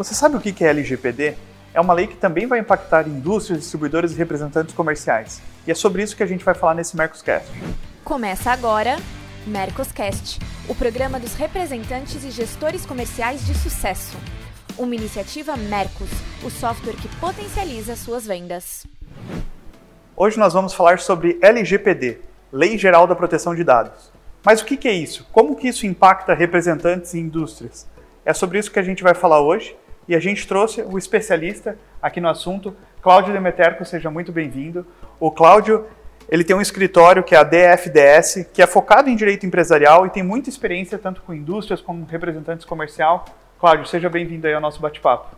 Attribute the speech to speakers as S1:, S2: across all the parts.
S1: Você sabe o que é LGPD? É uma lei que também vai impactar indústrias, distribuidores e representantes comerciais. E é sobre isso que a gente vai falar nesse Mercoscast.
S2: Começa agora Mercoscast, o programa dos representantes e gestores comerciais de sucesso. Uma iniciativa Mercos, o software que potencializa suas vendas.
S1: Hoje nós vamos falar sobre LGPD, Lei Geral da Proteção de Dados. Mas o que é isso? Como que isso impacta representantes e indústrias? É sobre isso que a gente vai falar hoje e a gente trouxe o especialista aqui no assunto, Cláudio Demeterco, seja muito bem-vindo. O Cláudio, ele tem um escritório que é a DFDS, que é focado em direito empresarial e tem muita experiência tanto com indústrias como representantes comercial. Cláudio, seja bem-vindo aí ao nosso bate-papo.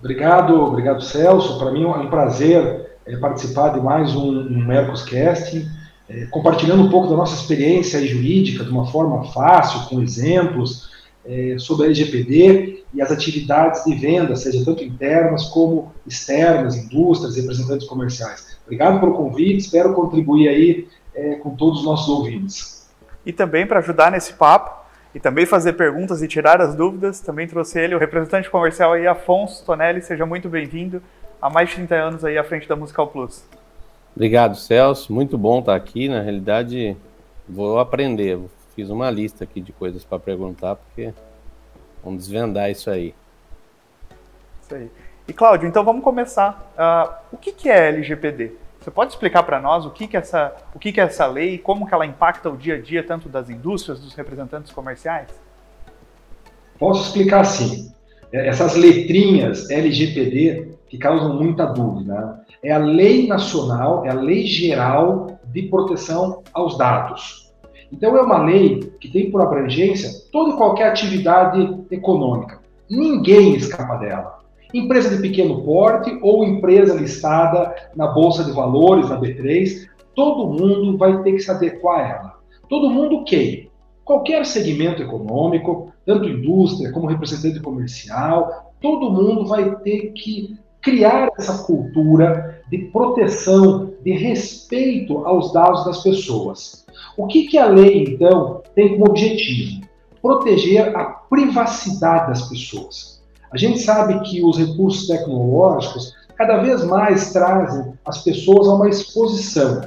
S3: Obrigado, obrigado Celso. Para mim é um prazer é, participar de mais um, um Mercoscast, é, compartilhando um pouco da nossa experiência jurídica de uma forma fácil, com exemplos, é, sobre a LGPD e as atividades de venda, seja tanto internas como externas, indústrias, representantes comerciais. Obrigado pelo convite, espero contribuir aí é, com todos os nossos ouvintes.
S1: E também para ajudar nesse papo e também fazer perguntas e tirar as dúvidas, também trouxe ele, o representante comercial aí, Afonso Tonelli, seja muito bem-vindo, há mais de 30 anos aí à frente da Musical Plus.
S4: Obrigado, Celso, muito bom estar aqui, na realidade vou aprender, fiz uma lista aqui de coisas para perguntar, porque vamos desvendar isso aí.
S1: Isso aí. E Cláudio, então vamos começar. Uh, o que, que é LGPD? Você pode explicar para nós o que, que, é essa, o que, que é essa lei e como que ela impacta o dia a dia tanto das indústrias, dos representantes comerciais?
S3: Posso explicar sim. É, essas letrinhas LGPD que causam muita dúvida. Né? É a Lei Nacional, é a Lei Geral de Proteção aos Dados. Então, é uma lei que tem por abrangência toda e qualquer atividade econômica. Ninguém escapa dela. Empresa de pequeno porte ou empresa listada na Bolsa de Valores, na B3, todo mundo vai ter que se adequar a ela. Todo mundo quem? Qualquer segmento econômico, tanto indústria como representante comercial, todo mundo vai ter que criar essa cultura de proteção, de respeito aos dados das pessoas. O que, que a lei, então, tem como objetivo? Proteger a privacidade das pessoas. A gente sabe que os recursos tecnológicos cada vez mais trazem as pessoas a uma exposição.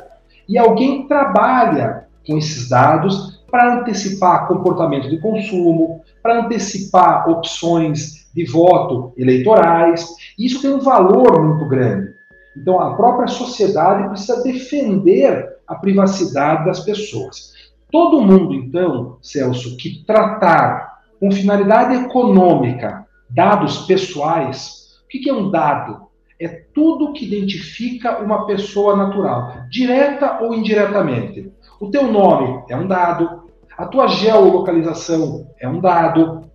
S3: E alguém trabalha com esses dados para antecipar comportamento de consumo, para antecipar opções de voto eleitorais. Isso tem um valor muito grande. Então, a própria sociedade precisa defender a privacidade das pessoas. Todo mundo, então, Celso, que tratar com finalidade econômica dados pessoais, o que é um dado? É tudo que identifica uma pessoa natural, direta ou indiretamente. O teu nome é um dado, a tua geolocalização é um dado.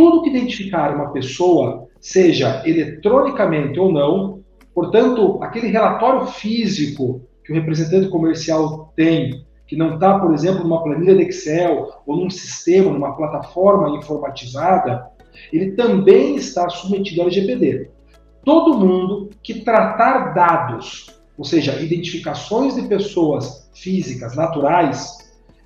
S3: Tudo que identificar uma pessoa, seja eletronicamente ou não, portanto, aquele relatório físico que o representante comercial tem, que não está, por exemplo, numa planilha de Excel ou num sistema, numa plataforma informatizada, ele também está submetido ao LGPD. Todo mundo que tratar dados, ou seja, identificações de pessoas físicas, naturais,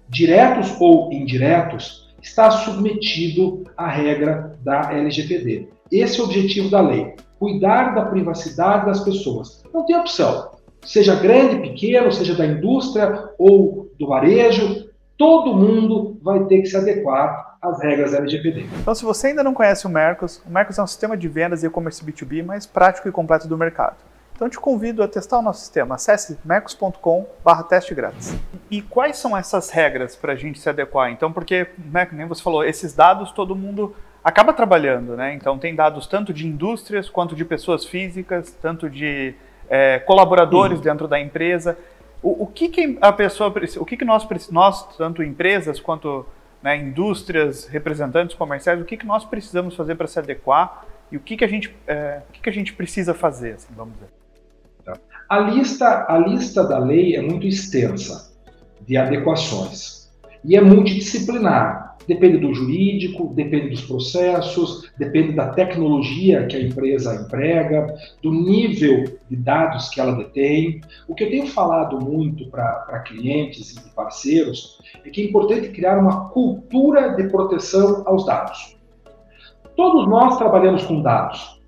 S3: diretos ou indiretos, está submetido à regra da LGPD. Esse é o objetivo da lei: cuidar da privacidade das pessoas. Não tem opção seja grande, pequeno, seja da indústria ou do varejo, todo mundo vai ter que se adequar às regras LGPD.
S1: Então, se você ainda não conhece o Mercos, o Mercos é um sistema de vendas e e-commerce B2B mais prático e completo do mercado. Então, te convido a testar o nosso sistema. Acesse mercos.com/teste grátis. E quais são essas regras para a gente se adequar? Então, porque, né, nem você falou, esses dados todo mundo acaba trabalhando, né? Então, tem dados tanto de indústrias quanto de pessoas físicas, tanto de é, colaboradores dentro da empresa. O, o, que, que a pessoa o que, que nós, nós, tanto empresas quanto né, indústrias, representantes comerciais, o que, que nós precisamos fazer para se adequar e o que, que, a, gente, é, o que, que a gente precisa fazer, assim, vamos dizer.
S3: A lista, a lista da lei é muito extensa de adequações e é multidisciplinar. Depende do jurídico, depende dos processos, depende da tecnologia que a empresa emprega, do nível de dados que ela detém. O que eu tenho falado muito para clientes e parceiros é que é importante criar uma cultura de proteção aos dados. Todos nós trabalhamos com dados,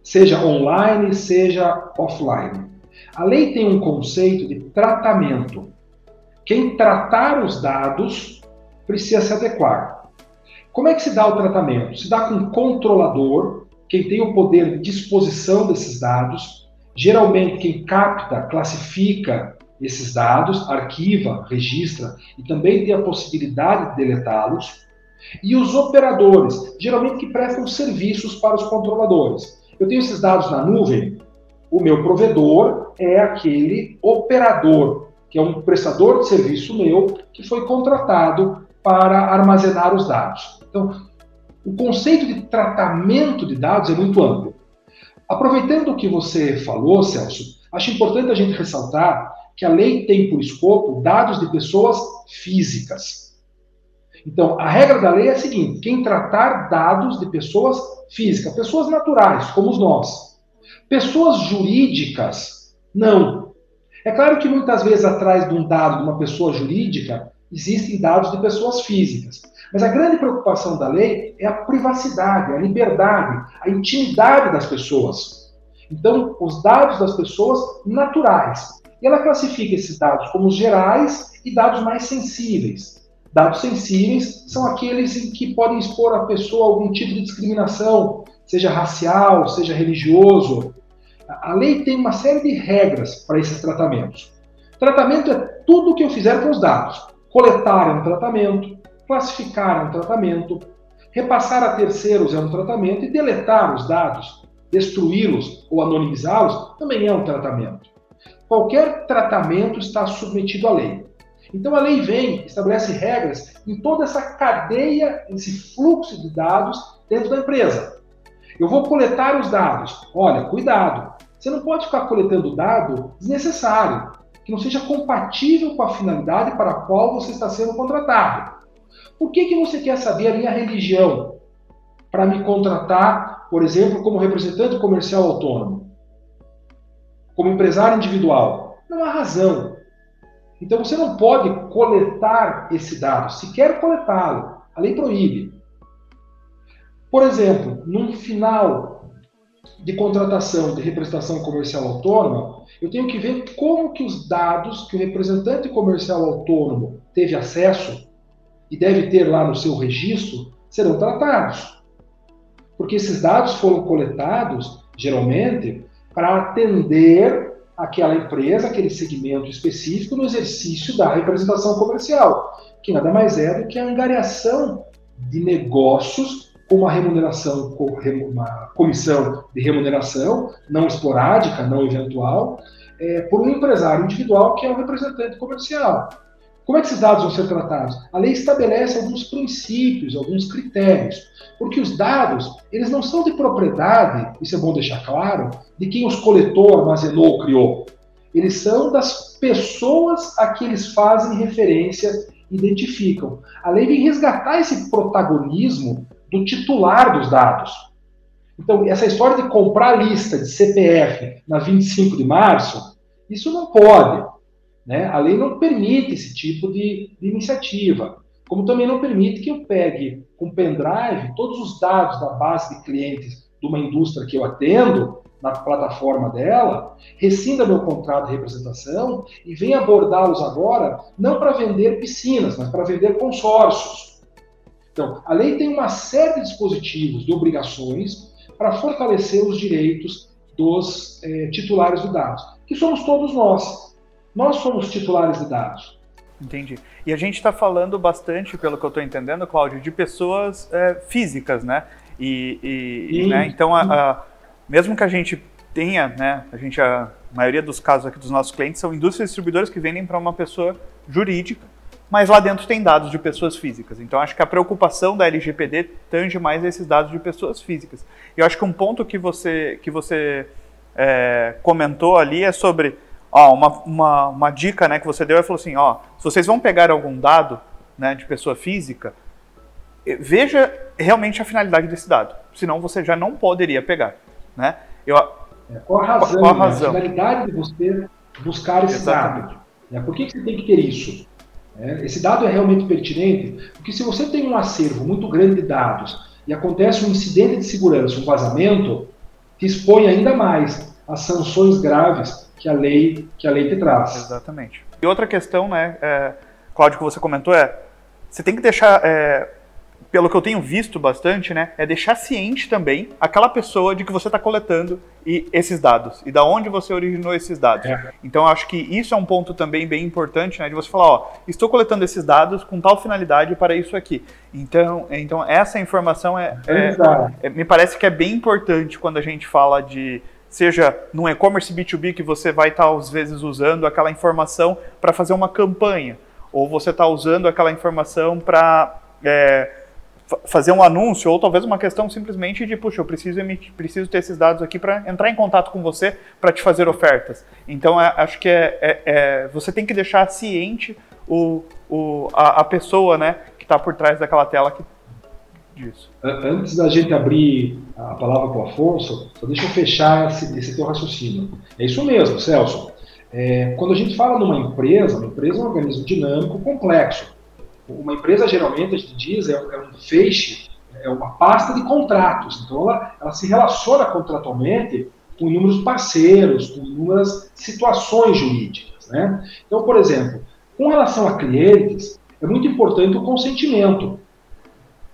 S3: seja online, seja offline. A lei tem um conceito de tratamento. Quem tratar os dados precisa se adequar. Como é que se dá o tratamento? Se dá com um controlador, quem tem o poder de disposição desses dados, geralmente quem capta, classifica esses dados, arquiva, registra e também tem a possibilidade de deletá-los, e os operadores, geralmente que prestam serviços para os controladores. Eu tenho esses dados na nuvem, o meu provedor é aquele operador, que é um prestador de serviço meu, que foi contratado para armazenar os dados. Então, o conceito de tratamento de dados é muito amplo. Aproveitando o que você falou, Celso, acho importante a gente ressaltar que a lei tem por escopo dados de pessoas físicas. Então, a regra da lei é a seguinte: quem tratar dados de pessoas físicas, pessoas naturais, como nós, pessoas jurídicas, não. É claro que muitas vezes atrás de um dado de uma pessoa jurídica existem dados de pessoas físicas. Mas a grande preocupação da lei é a privacidade, a liberdade, a intimidade das pessoas. Então, os dados das pessoas naturais. E ela classifica esses dados como gerais e dados mais sensíveis. Dados sensíveis são aqueles em que podem expor a pessoa a algum tipo de discriminação, seja racial, seja religioso. A lei tem uma série de regras para esses tratamentos. Tratamento é tudo o que eu fizer com os dados. Coletar é um tratamento, classificar é um tratamento, repassar a terceiros é um tratamento e deletar os dados, destruí-los ou anonimizá-los também é um tratamento. Qualquer tratamento está submetido à lei. Então a lei vem, estabelece regras em toda essa cadeia, esse fluxo de dados dentro da empresa. Eu vou coletar os dados. Olha, cuidado. Você não pode ficar coletando dado desnecessário, que não seja compatível com a finalidade para a qual você está sendo contratado. Por que, que você quer saber a minha religião para me contratar, por exemplo, como representante comercial autônomo? Como empresário individual? Não há razão. Então você não pode coletar esse dado, se quer coletá-lo. A lei proíbe. Por exemplo, num final de contratação de representação comercial autônoma, eu tenho que ver como que os dados que o representante comercial autônomo teve acesso e deve ter lá no seu registro serão tratados. Porque esses dados foram coletados, geralmente, para atender aquela empresa, aquele segmento específico no exercício da representação comercial, que nada mais é do que a angariação de negócios uma remuneração, uma comissão de remuneração não esporádica, não eventual, é, por um empresário individual que é o representante comercial. Como é que esses dados vão ser tratados? A lei estabelece alguns princípios, alguns critérios, porque os dados, eles não são de propriedade, isso é bom deixar claro, de quem os coletou, armazenou ou criou. Eles são das pessoas a que eles fazem referência, identificam. A lei vem resgatar esse protagonismo do titular dos dados. Então, essa história de comprar lista de CPF na 25 de março, isso não pode. Né? A lei não permite esse tipo de, de iniciativa. Como também não permite que eu pegue com pendrive todos os dados da base de clientes de uma indústria que eu atendo na plataforma dela, rescinda meu contrato de representação e venha abordá-los agora não para vender piscinas, mas para vender consórcios. Então, a lei tem uma série de dispositivos, de obrigações para fortalecer os direitos dos eh, titulares de dados, que somos todos nós. Nós somos titulares de dados.
S1: Entendi. E a gente está falando bastante, pelo que eu estou entendendo, Cláudio, de pessoas é, físicas, né? E, e, e né? então, a, a, mesmo que a gente tenha, né? A gente, a maioria dos casos aqui dos nossos clientes são indústrias distribuidoras que vendem para uma pessoa jurídica, mas lá dentro tem dados de pessoas físicas. Então, acho que a preocupação da LGPD tange mais esses dados de pessoas físicas. E eu acho que um ponto que você, que você é, comentou ali é sobre ó, uma, uma, uma dica né, que você deu, é falou assim, ó, se vocês vão pegar algum dado né, de pessoa física, veja realmente a finalidade desse dado, senão você já não poderia pegar, né?
S3: Eu, é, qual a razão? Qual a, razão? Né? a finalidade de você buscar esse Exatamente. dado? Né? Por que, que você tem que ter isso? É, esse dado é realmente pertinente, porque se você tem um acervo muito grande de dados e acontece um incidente de segurança, um vazamento, que expõe ainda mais as sanções graves que a lei que a lei te traz.
S1: Exatamente. E outra questão, né, é, Cláudio, que você comentou é, você tem que deixar é, pelo que eu tenho visto bastante, né, é deixar ciente também aquela pessoa de que você está coletando e esses dados e da onde você originou esses dados. É. Então, acho que isso é um ponto também bem importante, né, de você falar, ó, estou coletando esses dados com tal finalidade para isso aqui. Então, então essa informação é, é, é me parece que é bem importante quando a gente fala de seja num e-commerce B2B que você vai estar tá, às vezes usando aquela informação para fazer uma campanha, ou você está usando aquela informação para é, fazer um anúncio ou talvez uma questão simplesmente de, puxa, eu preciso emitir, preciso ter esses dados aqui para entrar em contato com você para te fazer ofertas. Então, é, acho que é, é, é, você tem que deixar ciente o, o, a, a pessoa né, que está por trás daquela tela que, disso.
S3: Antes da gente abrir a palavra para o Afonso, só deixa eu fechar esse, esse teu raciocínio. É isso mesmo, Celso. É, quando a gente fala numa empresa, uma empresa é um organismo dinâmico, complexo. Uma empresa, geralmente, a gente diz, é, é um feixe, é uma pasta de contratos. Então, ela, ela se relaciona contratualmente com inúmeros parceiros, com inúmeras situações jurídicas. Né? Então, por exemplo, com relação a clientes, é muito importante o consentimento.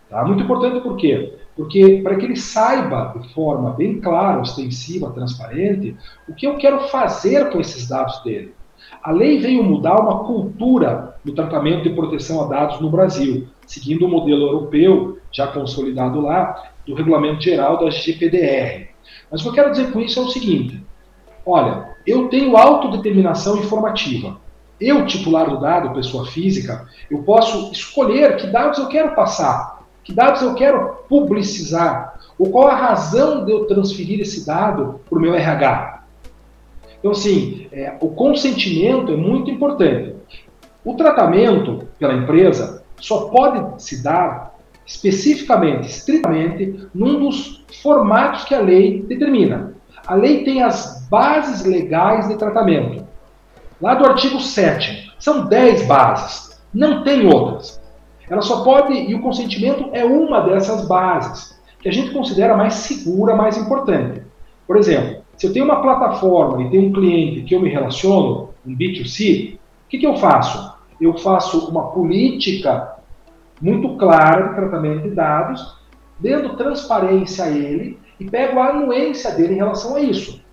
S3: Tá? Muito importante por quê? Porque para que ele saiba de forma bem clara, ostensiva, transparente, o que eu quero fazer com esses dados dele. A lei veio mudar uma cultura do tratamento de proteção a dados no Brasil, seguindo o modelo europeu, já consolidado lá, do Regulamento Geral da GPDR. Mas o que eu quero dizer com isso é o seguinte: olha, eu tenho autodeterminação informativa. Eu, titular do dado, pessoa física, eu posso escolher que dados eu quero passar, que dados eu quero publicizar, ou qual a razão de eu transferir esse dado para o meu RH. Então, assim, é, o consentimento é muito importante. O tratamento pela empresa só pode se dar especificamente, estritamente, num dos formatos que a lei determina. A lei tem as bases legais de tratamento. Lá do artigo 7, são 10 bases, não tem outras. Ela só pode, e o consentimento é uma dessas bases, que a gente considera mais segura, mais importante. Por exemplo, se eu tenho uma plataforma e tenho um cliente que eu me relaciono, um B2C, o que, que eu faço? Eu faço uma política muito clara de tratamento de dados, dando transparência a ele e pego a anuência dele em relação a isso.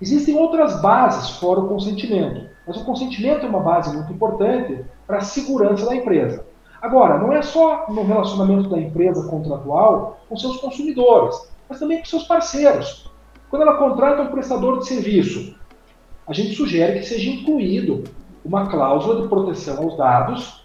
S3: Existem outras bases fora o consentimento, mas o consentimento é uma base muito importante para a segurança da empresa. Agora, não é só no relacionamento da empresa contratual com seus consumidores, mas também com seus parceiros. Quando ela contrata um prestador de serviço, a gente sugere que seja incluído uma cláusula de proteção aos dados,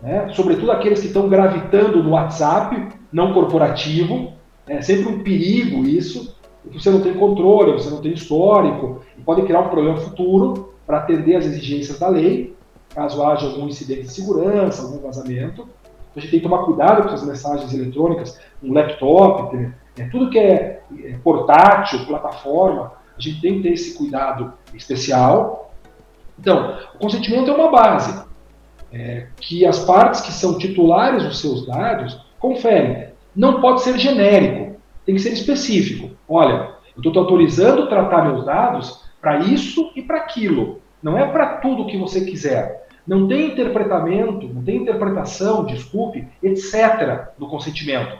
S3: né? sobretudo aqueles que estão gravitando no WhatsApp, não corporativo. É sempre um perigo isso, porque você não tem controle, você não tem histórico, e pode criar um problema futuro para atender às exigências da lei, caso haja algum incidente de segurança, algum vazamento. A gente tem que tomar cuidado com as mensagens eletrônicas, um laptop, é, tudo que é, é portátil, plataforma, a gente tem que ter esse cuidado especial. Então, o consentimento é uma base é, que as partes que são titulares dos seus dados conferem. Não pode ser genérico, tem que ser específico. Olha, eu estou autorizando tratar meus dados para isso e para aquilo. Não é para tudo que você quiser. Não tem interpretamento, não tem interpretação, desculpe, etc. do consentimento.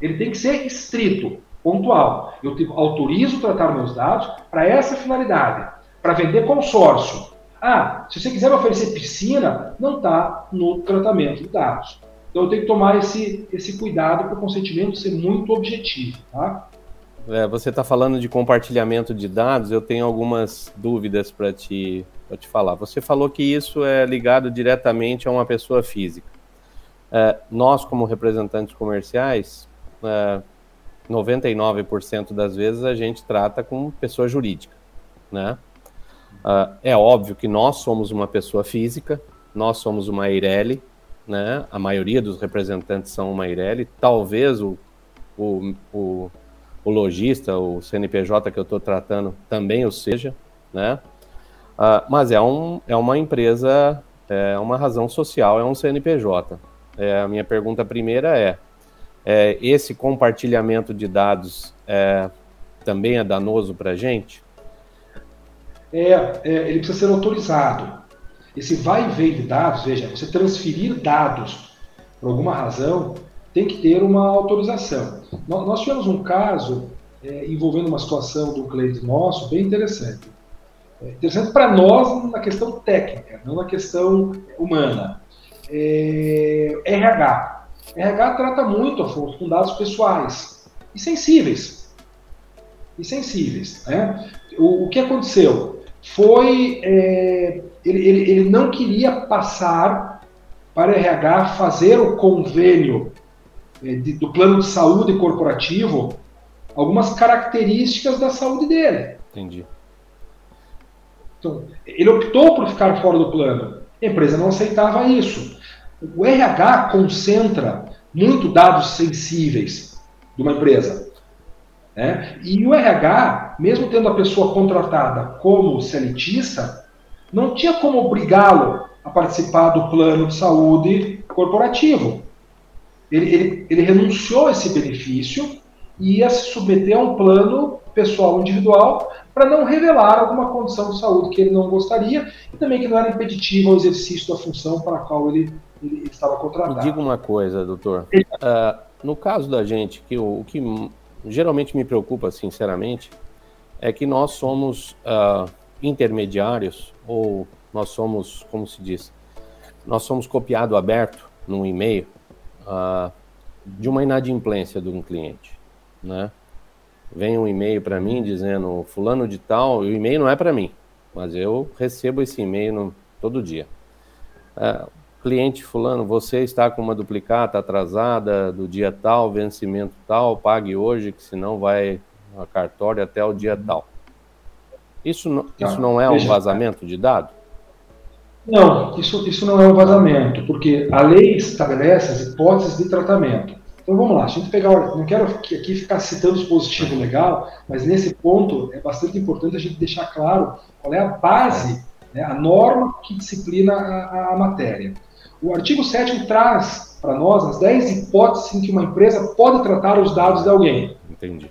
S3: Ele tem que ser estrito, pontual. Eu autorizo tratar meus dados para essa finalidade, para vender consórcio. Ah, se você quiser me oferecer piscina, não está no tratamento de dados. Então eu tenho que tomar esse, esse cuidado para o consentimento ser muito objetivo. Tá?
S4: É, você está falando de compartilhamento de dados, eu tenho algumas dúvidas para te, te falar. Você falou que isso é ligado diretamente a uma pessoa física. É, nós, como representantes comerciais, é, 99% das vezes a gente trata com pessoa jurídica, né? Uh, é óbvio que nós somos uma pessoa física, nós somos uma Eireli, né? A maioria dos representantes são uma Eireli, talvez o, o, o, o lojista, o CNPJ que eu estou tratando também o seja, né? Uh, mas é, um, é uma empresa, é uma razão social, é um CNPJ. É, a minha pergunta primeira é, é, esse compartilhamento de dados é, também é danoso para a gente?
S3: É, é, ele precisa ser autorizado. Esse vai e vem de dados, veja, você transferir dados por alguma razão, tem que ter uma autorização. Nós, tivemos um caso é, envolvendo uma situação do cliente nosso bem interessante. Interessante para nós na questão técnica, não na questão humana. É, RH. RH trata muito, Afonso, com dados pessoais e sensíveis. E sensíveis. Né? O, o que aconteceu? Foi. É, ele, ele, ele não queria passar para RH fazer o convênio é, de, do plano de saúde corporativo algumas características da saúde dele.
S4: Entendi.
S3: Então, ele optou por ficar fora do plano. A empresa não aceitava isso. O RH concentra muito dados sensíveis de uma empresa. Né? E o RH, mesmo tendo a pessoa contratada como seletista, não tinha como obrigá-lo a participar do plano de saúde corporativo. Ele, ele, ele renunciou a esse benefício e ia se submeter a um plano pessoal individual para não revelar alguma condição de saúde que ele não gostaria e também que não era impeditiva ao exercício da função para a qual ele, ele estava contratado.
S4: Me diga uma coisa, doutor. Uh, no caso da gente, que o, o, que geralmente me preocupa, sinceramente, é que nós somos uh, intermediários ou nós somos, como se diz, nós somos copiado aberto num e-mail uh, de uma inadimplência de um cliente, né? Vem um e-mail para mim dizendo fulano de tal, e o e-mail não é para mim, mas eu recebo esse e-mail todo dia. Uh, cliente fulano, você está com uma duplicata atrasada do dia tal, vencimento tal, pague hoje, que senão vai a cartório até o dia tal. Isso, não, isso não é um vazamento de dado?
S3: Não, isso, isso não é um vazamento, porque a lei estabelece as hipóteses de tratamento. Então vamos lá, a gente pegar, não quero aqui ficar citando dispositivo legal, mas nesse ponto é bastante importante a gente deixar claro qual é a base, né, a norma que disciplina a, a matéria. O artigo 7 traz para nós as 10 hipóteses em que uma empresa pode tratar os dados de alguém.
S4: Entendi.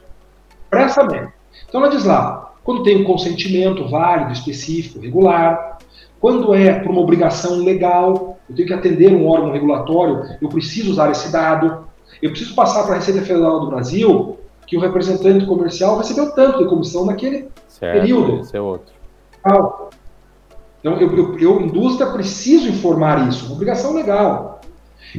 S3: Bem. Então ela diz lá, quando tem um consentimento válido, específico, regular, quando é por uma obrigação legal, eu tenho que atender um órgão regulatório, eu preciso usar esse dado, eu preciso passar para a Receita Federal do Brasil que o representante comercial recebeu tanto de comissão naquele certo, período.
S4: Esse é outro.
S3: Então, eu, eu, eu, indústria, preciso informar isso, uma obrigação legal.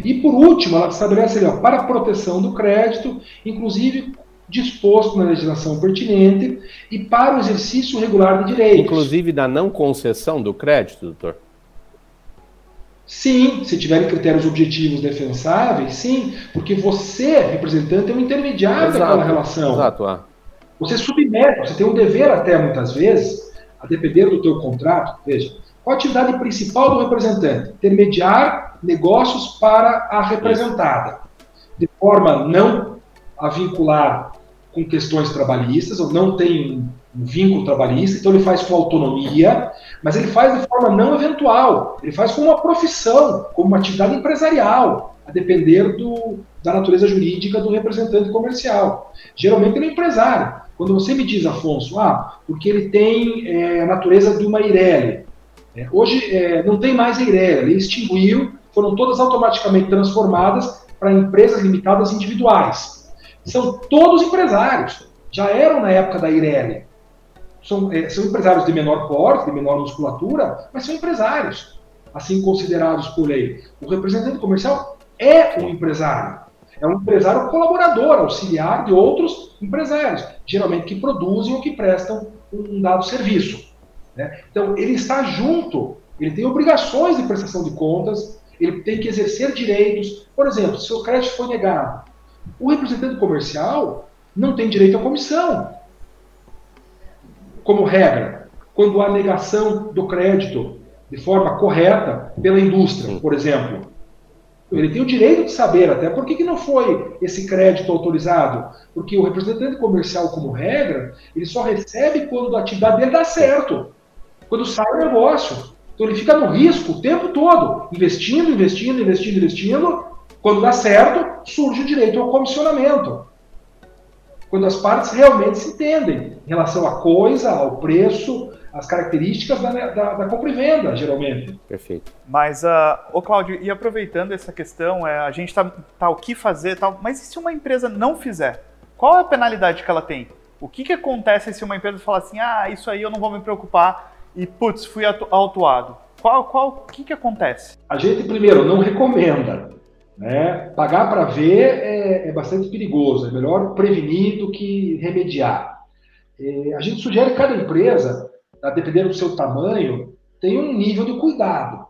S3: E, por último, ela estabelece ali, ó, para a proteção do crédito, inclusive disposto na legislação pertinente e para o exercício regular de direitos.
S4: Inclusive da não concessão do crédito, doutor?
S3: Sim, se tiverem critérios objetivos defensáveis, sim, porque você, representante, é um intermediário exato, daquela relação.
S4: Exato. Ah.
S3: Você submete, você tem um dever até muitas vezes, a depender do teu contrato, veja, qual a atividade principal do representante? Intermediar negócios para a representada, de forma não a vincular com questões trabalhistas, ou não tem um vínculo trabalhista, então ele faz com autonomia, mas ele faz de forma não eventual, ele faz como uma profissão, como uma atividade empresarial, a depender do, da natureza jurídica do representante comercial. Geralmente ele é empresário. Quando você me diz, Afonso, ah, porque ele tem é, a natureza de uma Eireli. É, hoje é, não tem mais Eireli, ele extinguiu, foram todas automaticamente transformadas para empresas limitadas individuais. São todos empresários, já eram na época da Eireli são, é, são empresários de menor porte, de menor musculatura, mas são empresários, assim considerados por lei. O representante comercial é um empresário. É um empresário colaborador, auxiliar de outros empresários, geralmente que produzem ou que prestam um dado serviço. Né? Então, ele está junto, ele tem obrigações de prestação de contas, ele tem que exercer direitos. Por exemplo, se o crédito foi negado, o representante comercial não tem direito à comissão como regra, quando há negação do crédito de forma correta pela indústria, por exemplo. Ele tem o direito de saber até por que, que não foi esse crédito autorizado. Porque o representante comercial, como regra, ele só recebe quando a atividade dele dá certo, quando sai o negócio. Então ele fica no risco o tempo todo, investindo, investindo, investindo, investindo, Quando dá certo, surge o direito ao comissionamento. Quando as partes realmente se entendem em relação à coisa, ao preço, às características da, da, da compra e venda, geralmente.
S4: Perfeito.
S1: Mas, uh, ô Cláudio, e aproveitando essa questão, é, a gente está tá o que fazer tal, mas e se uma empresa não fizer? Qual é a penalidade que ela tem? O que, que acontece se uma empresa falar assim, ah, isso aí eu não vou me preocupar e, putz, fui autuado? Qual, qual, o que, que acontece?
S3: A gente, primeiro, não recomenda. Né? Pagar para ver é, é, bastante perigoso, é melhor prevenir do que remediar. É, a gente sugere que cada empresa, dependendo do seu tamanho, tenha um nível de cuidado.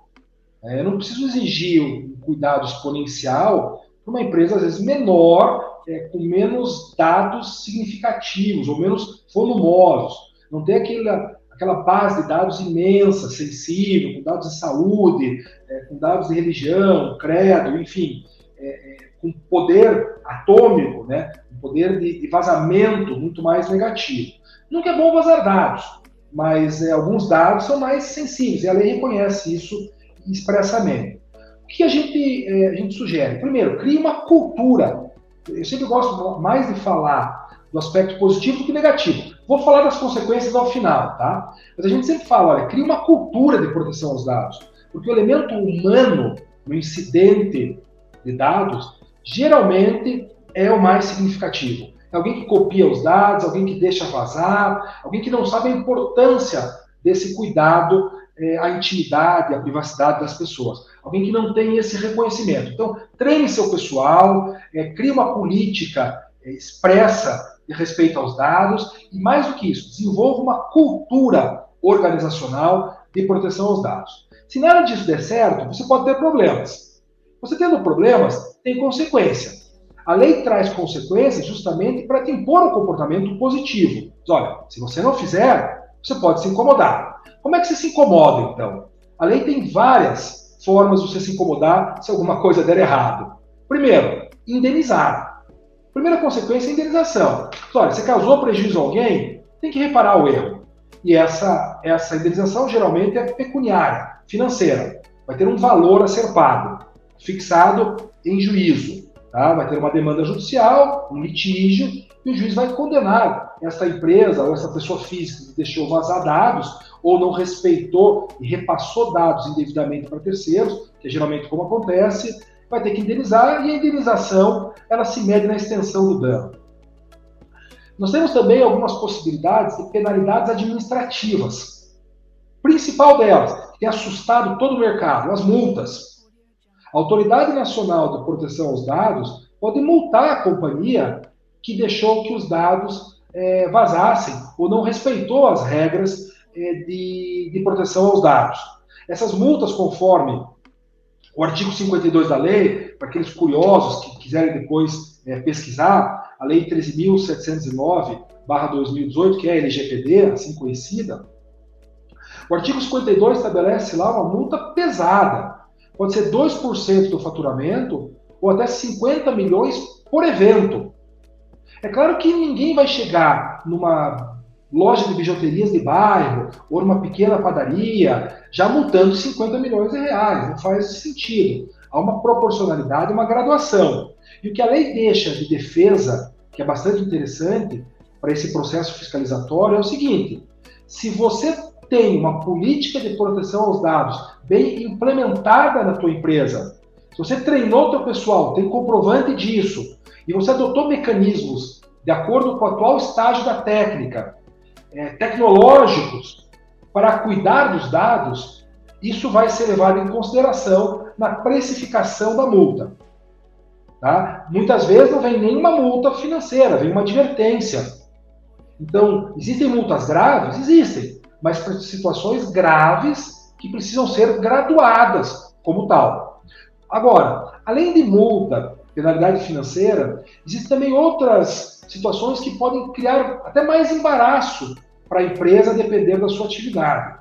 S3: É, eu não preciso exigir um cuidado exponencial para uma empresa, às vezes, menor, é, com menos dados significativos ou menos volumosos. Não tem aquela, aquela base de dados imensa, sensível, com dados de saúde, é, com dados de religião, credo, enfim, é, é, com poder atômico, né, um poder de, de, vazamento muito mais negativo. Nunca é bom vazar dados, mas é, alguns dados são mais sensíveis e a lei reconhece isso expressamente. O que a gente, é, a gente sugere? Primeiro, crie uma cultura. Eu sempre gosto mais de falar do aspecto positivo do que negativo. Vou falar das consequências ao final, tá? Mas a gente sempre fala, olha, cria uma cultura de proteção aos dados, porque o elemento humano no incidente de dados geralmente é o mais significativo. É alguém que copia os dados, alguém que deixa vazar, alguém que não sabe a importância desse cuidado é, à intimidade, à privacidade das pessoas. Alguém que não tem esse reconhecimento. Então, treine seu pessoal, é, crie uma política é, expressa de respeito aos dados e, mais do que isso, desenvolva uma cultura organizacional de proteção aos dados. Se nada disso der certo, você pode ter problemas. Você tendo problemas, tem consequência. A lei traz consequências justamente para te impor um comportamento positivo. Diz, olha, se você não fizer, você pode se incomodar. Como é que você se incomoda, então? A lei tem várias formas de você se incomodar se alguma coisa der errado. Primeiro, indenizar. Primeira consequência é a indenização. Olha, você causou prejuízo a alguém, tem que reparar o erro. E essa, essa indenização geralmente é pecuniária, financeira. Vai ter um valor a ser pago, fixado em juízo. Tá? Vai ter uma demanda judicial, um litígio, e o juiz vai condenar essa empresa ou essa pessoa física que deixou vazar dados ou não respeitou e repassou dados indevidamente para terceiros, que é geralmente como acontece, vai ter que indenizar e a indenização ela se mede na extensão do dano. Nós temos também algumas possibilidades de penalidades administrativas. Principal delas, que tem assustado todo o mercado, as multas. A Autoridade Nacional de Proteção aos Dados pode multar a companhia que deixou que os dados é, vazassem ou não respeitou as regras é, de, de proteção aos dados. Essas multas, conforme o artigo 52 da lei, para aqueles curiosos que quiserem depois é, pesquisar, a lei 13.709/2018, que é a LGPD, assim conhecida, o artigo 52 estabelece lá uma multa pesada. Pode ser 2% do faturamento ou até 50 milhões por evento. É claro que ninguém vai chegar numa loja de bijuterias de bairro ou numa pequena padaria, já multando 50 milhões de reais. Não faz sentido. Há uma proporcionalidade, uma graduação. E o que a lei deixa de defesa, que é bastante interessante para esse processo fiscalizatório, é o seguinte: se você tem uma política de proteção aos dados bem implementada na tua empresa, se você treinou teu pessoal, tem comprovante disso, e você adotou mecanismos de acordo com o atual estágio da técnica, é, tecnológicos para cuidar dos dados, isso vai ser levado em consideração na precificação da multa. Tá? Muitas vezes não vem nenhuma multa financeira, vem uma advertência. Então, existem multas graves? Existem, mas para situações graves que precisam ser graduadas como tal. Agora, além de multa, penalidade financeira, existem também outras situações que podem criar até mais embaraço para a empresa, dependendo da sua atividade.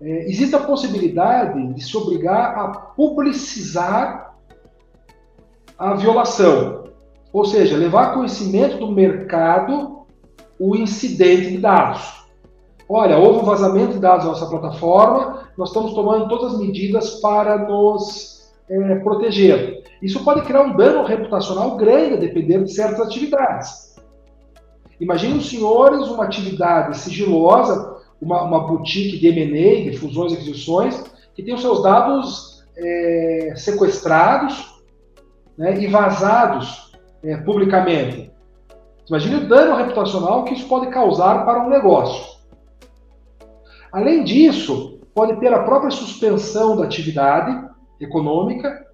S3: É, existe a possibilidade de se obrigar a publicizar a violação, ou seja, levar conhecimento do mercado o incidente de dados. Olha, houve um vazamento de dados na nossa plataforma, nós estamos tomando todas as medidas para nos é, proteger. Isso pode criar um dano reputacional grande a depender de certas atividades. Imagine os senhores uma atividade sigilosa, uma, uma boutique de M&A, de fusões e aquisições, que tem os seus dados é, sequestrados né, e vazados é, publicamente. Imagine o dano reputacional que isso pode causar para um negócio. Além disso, pode ter a própria suspensão da atividade econômica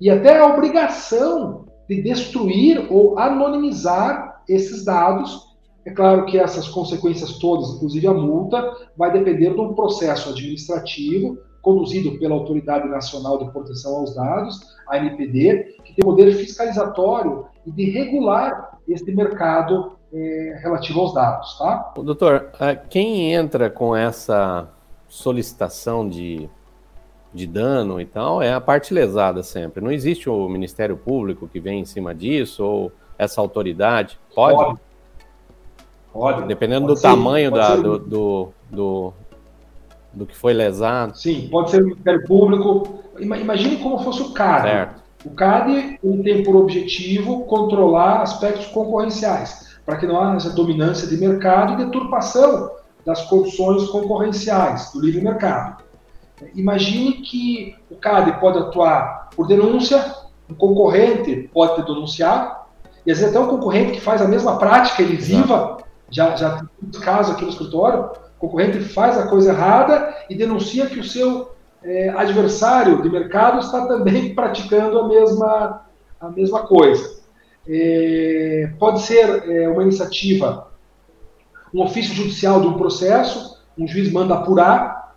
S3: e até a obrigação de destruir ou anonimizar esses dados. É claro que essas consequências todas, inclusive a multa, vai depender de um processo administrativo conduzido pela Autoridade Nacional de Proteção aos Dados, a NPD, que tem poder fiscalizatório e de regular este mercado é, relativo aos dados. Tá?
S4: Doutor, quem entra com essa solicitação de de dano e tal, é a parte lesada sempre. Não existe o Ministério Público que vem em cima disso, ou essa autoridade? Pode? Pode. Dependendo do ser, tamanho da, do, do, do, do, que foi lesado.
S3: Sim, pode ser o Ministério Público. Imagine como fosse o CAD. Certo. O CAD ele tem por objetivo controlar aspectos concorrenciais, para que não haja dominância de mercado e deturpação das condições concorrenciais do livre mercado. Imagine que o CAD pode atuar por denúncia, um concorrente pode denunciar, e às vezes até um concorrente que faz a mesma prática elisiva, já, já tem muitos casos aqui no escritório, o concorrente faz a coisa errada e denuncia que o seu é, adversário de mercado está também praticando a mesma, a mesma coisa. É, pode ser é, uma iniciativa, um ofício judicial de um processo, um juiz manda apurar,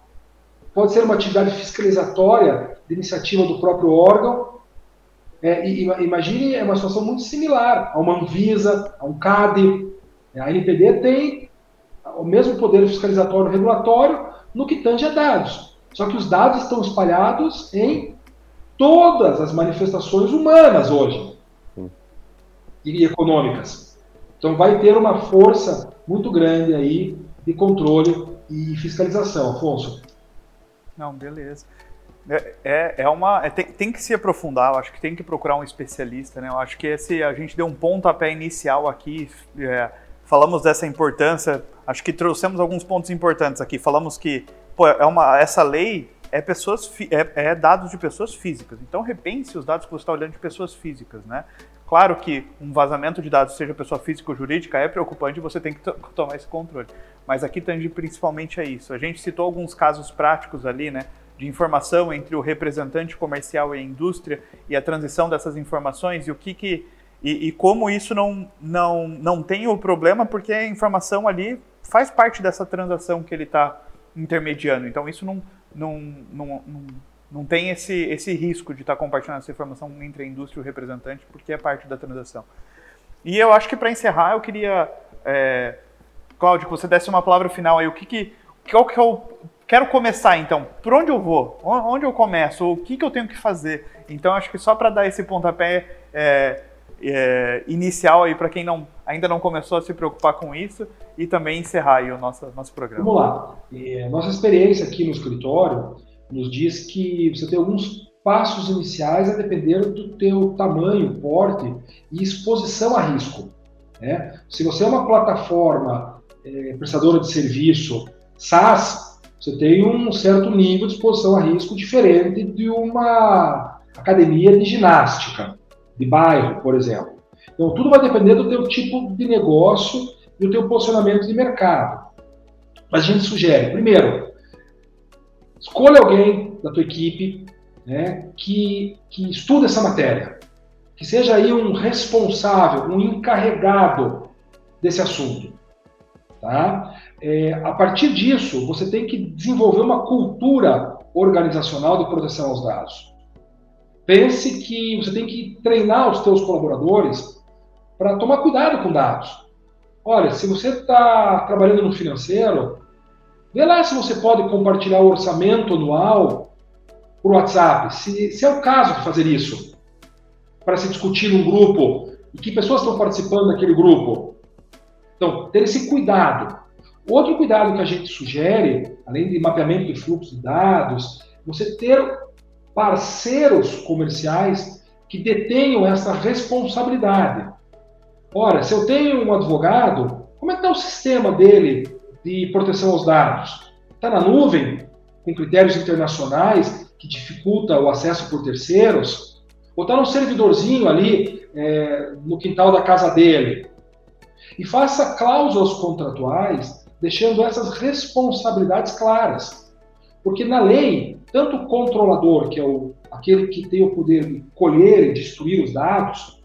S3: pode ser uma atividade fiscalizatória de iniciativa do próprio órgão. É, imagine, é uma situação muito similar a uma Anvisa, a um CAD. A NPD tem o mesmo poder fiscalizatório regulatório no que tange a dados. Só que os dados estão espalhados em todas as manifestações humanas hoje e econômicas. Então vai ter uma força muito grande aí de controle e fiscalização, Afonso.
S1: Não, beleza. É, é, é uma. É, tem, tem, que se aprofundar, eu acho que tem que procurar um especialista, né? Eu acho que esse, a gente deu um pontapé inicial aqui, é, falamos dessa importância, acho que trouxemos alguns pontos importantes aqui. Falamos que pô, é uma, essa lei é, pessoas, é, é dados de pessoas físicas, então repense os dados que você está olhando de pessoas físicas, né? Claro que um vazamento de dados, seja pessoa física ou jurídica, é preocupante e você tem que tomar esse controle. Mas aqui tange principalmente a isso. A gente citou alguns casos práticos ali, né? De informação entre o representante comercial e a indústria e a transição dessas informações e o que que. E, e como isso não, não, não tem o problema, porque a informação ali faz parte dessa transação que ele está intermediando. Então isso não, não, não, não não tem esse, esse risco de estar tá compartilhando essa informação entre a indústria e o representante, porque é parte da transação. E eu acho que para encerrar, eu queria, é, Cláudio, que você desse uma palavra final aí. O que que, qual que eu quero começar então? Por onde eu vou? Onde eu começo? O que que eu tenho que fazer? Então, acho que só para dar esse pontapé é, é, inicial aí para quem não, ainda não começou a se preocupar com isso e também encerrar aí o nosso, nosso programa.
S3: Vamos lá. É, nossa experiência aqui no escritório nos diz que você tem alguns passos iniciais a depender do teu tamanho, porte e exposição a risco. Né? Se você é uma plataforma é, prestadora de serviço SaaS, você tem um certo nível de exposição a risco diferente de uma academia de ginástica, de bairro, por exemplo. Então, tudo vai depender do teu tipo de negócio e do teu posicionamento de mercado. Mas a gente sugere, primeiro, Escolha alguém da tua equipe né, que, que estude essa matéria, que seja aí um responsável, um encarregado desse assunto. Tá? É, a partir disso, você tem que desenvolver uma cultura organizacional de proteção aos dados. Pense que você tem que treinar os teus colaboradores para tomar cuidado com dados. Olha, se você está trabalhando no financeiro, Vê lá se você pode compartilhar o orçamento anual por WhatsApp, se, se é o caso de fazer isso, para se discutir num grupo e que pessoas estão participando daquele grupo. Então, ter esse cuidado. Outro cuidado que a gente sugere, além de mapeamento de fluxo de dados, você ter parceiros comerciais que detenham essa responsabilidade. Ora, se eu tenho um advogado, como é que está o sistema dele de proteção aos dados? Está na nuvem, com critérios internacionais que dificulta o acesso por terceiros? Ou está num servidorzinho ali é, no quintal da casa dele? E faça cláusulas contratuais deixando essas responsabilidades claras. Porque na lei, tanto o controlador, que é o, aquele que tem o poder de colher e destruir os dados,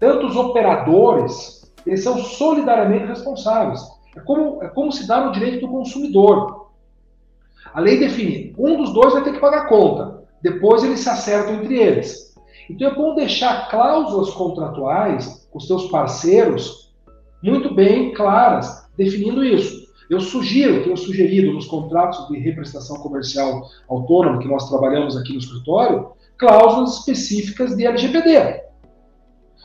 S3: tanto os operadores, eles são solidariamente responsáveis. É como, é como se dá no direito do consumidor. A lei define, um dos dois vai ter que pagar a conta, depois eles se acertam entre eles. Então é bom deixar cláusulas contratuais com os seus parceiros muito bem claras, definindo isso. Eu sugiro, tenho sugerido nos contratos de representação comercial autônoma que nós trabalhamos aqui no escritório, cláusulas específicas de LGPD.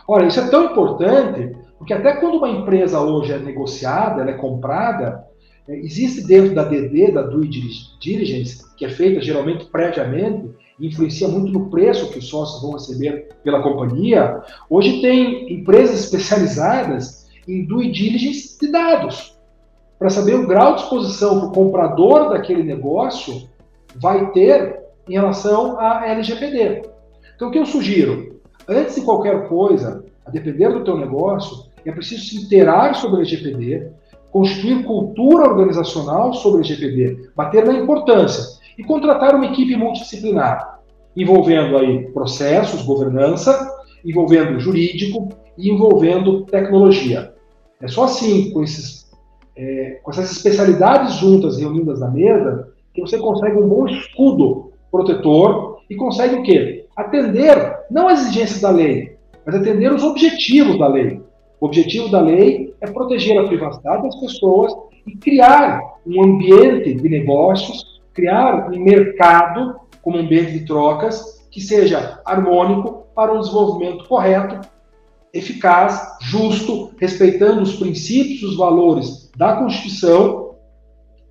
S3: Olha, isso é tão importante, porque até quando uma empresa hoje é negociada, ela é comprada, é, existe dentro da DD, da Due Diligence, que é feita geralmente previamente, influencia muito no preço que os sócios vão receber pela companhia. Hoje tem empresas especializadas em Due Diligence de dados, para saber o grau de exposição que o comprador daquele negócio vai ter em relação à LGPD. Então, o que eu sugiro? Antes de qualquer coisa, a depender do teu negócio, é preciso se inteirar sobre o LGPD, construir cultura organizacional sobre o LGPD, bater na importância e contratar uma equipe multidisciplinar, envolvendo aí processos, governança, envolvendo jurídico e envolvendo tecnologia. É só assim, com, esses, é, com essas especialidades juntas reunidas na mesa, que você consegue um bom escudo protetor e consegue o quê? atender não as exigências da lei, mas atender os objetivos da lei. O objetivo da lei é proteger a privacidade das pessoas e criar um ambiente de negócios, criar um mercado como ambiente de trocas que seja harmônico para um desenvolvimento correto, eficaz, justo, respeitando os princípios os valores da Constituição,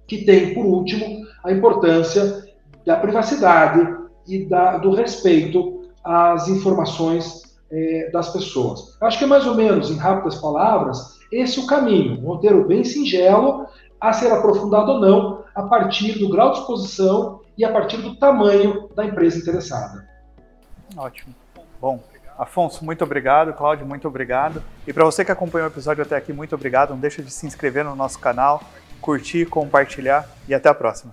S3: que tem, por último, a importância da privacidade, e da, do respeito às informações é, das pessoas. Acho que é mais ou menos, em rápidas palavras, esse o caminho. Um roteiro bem singelo, a ser aprofundado ou não, a partir do grau de exposição e a partir do tamanho da empresa interessada.
S1: Ótimo. Bom, Afonso, muito obrigado. Cláudio, muito obrigado. E para você que acompanhou o episódio até aqui, muito obrigado. Não deixa de se inscrever no nosso canal, curtir, compartilhar e até a próxima.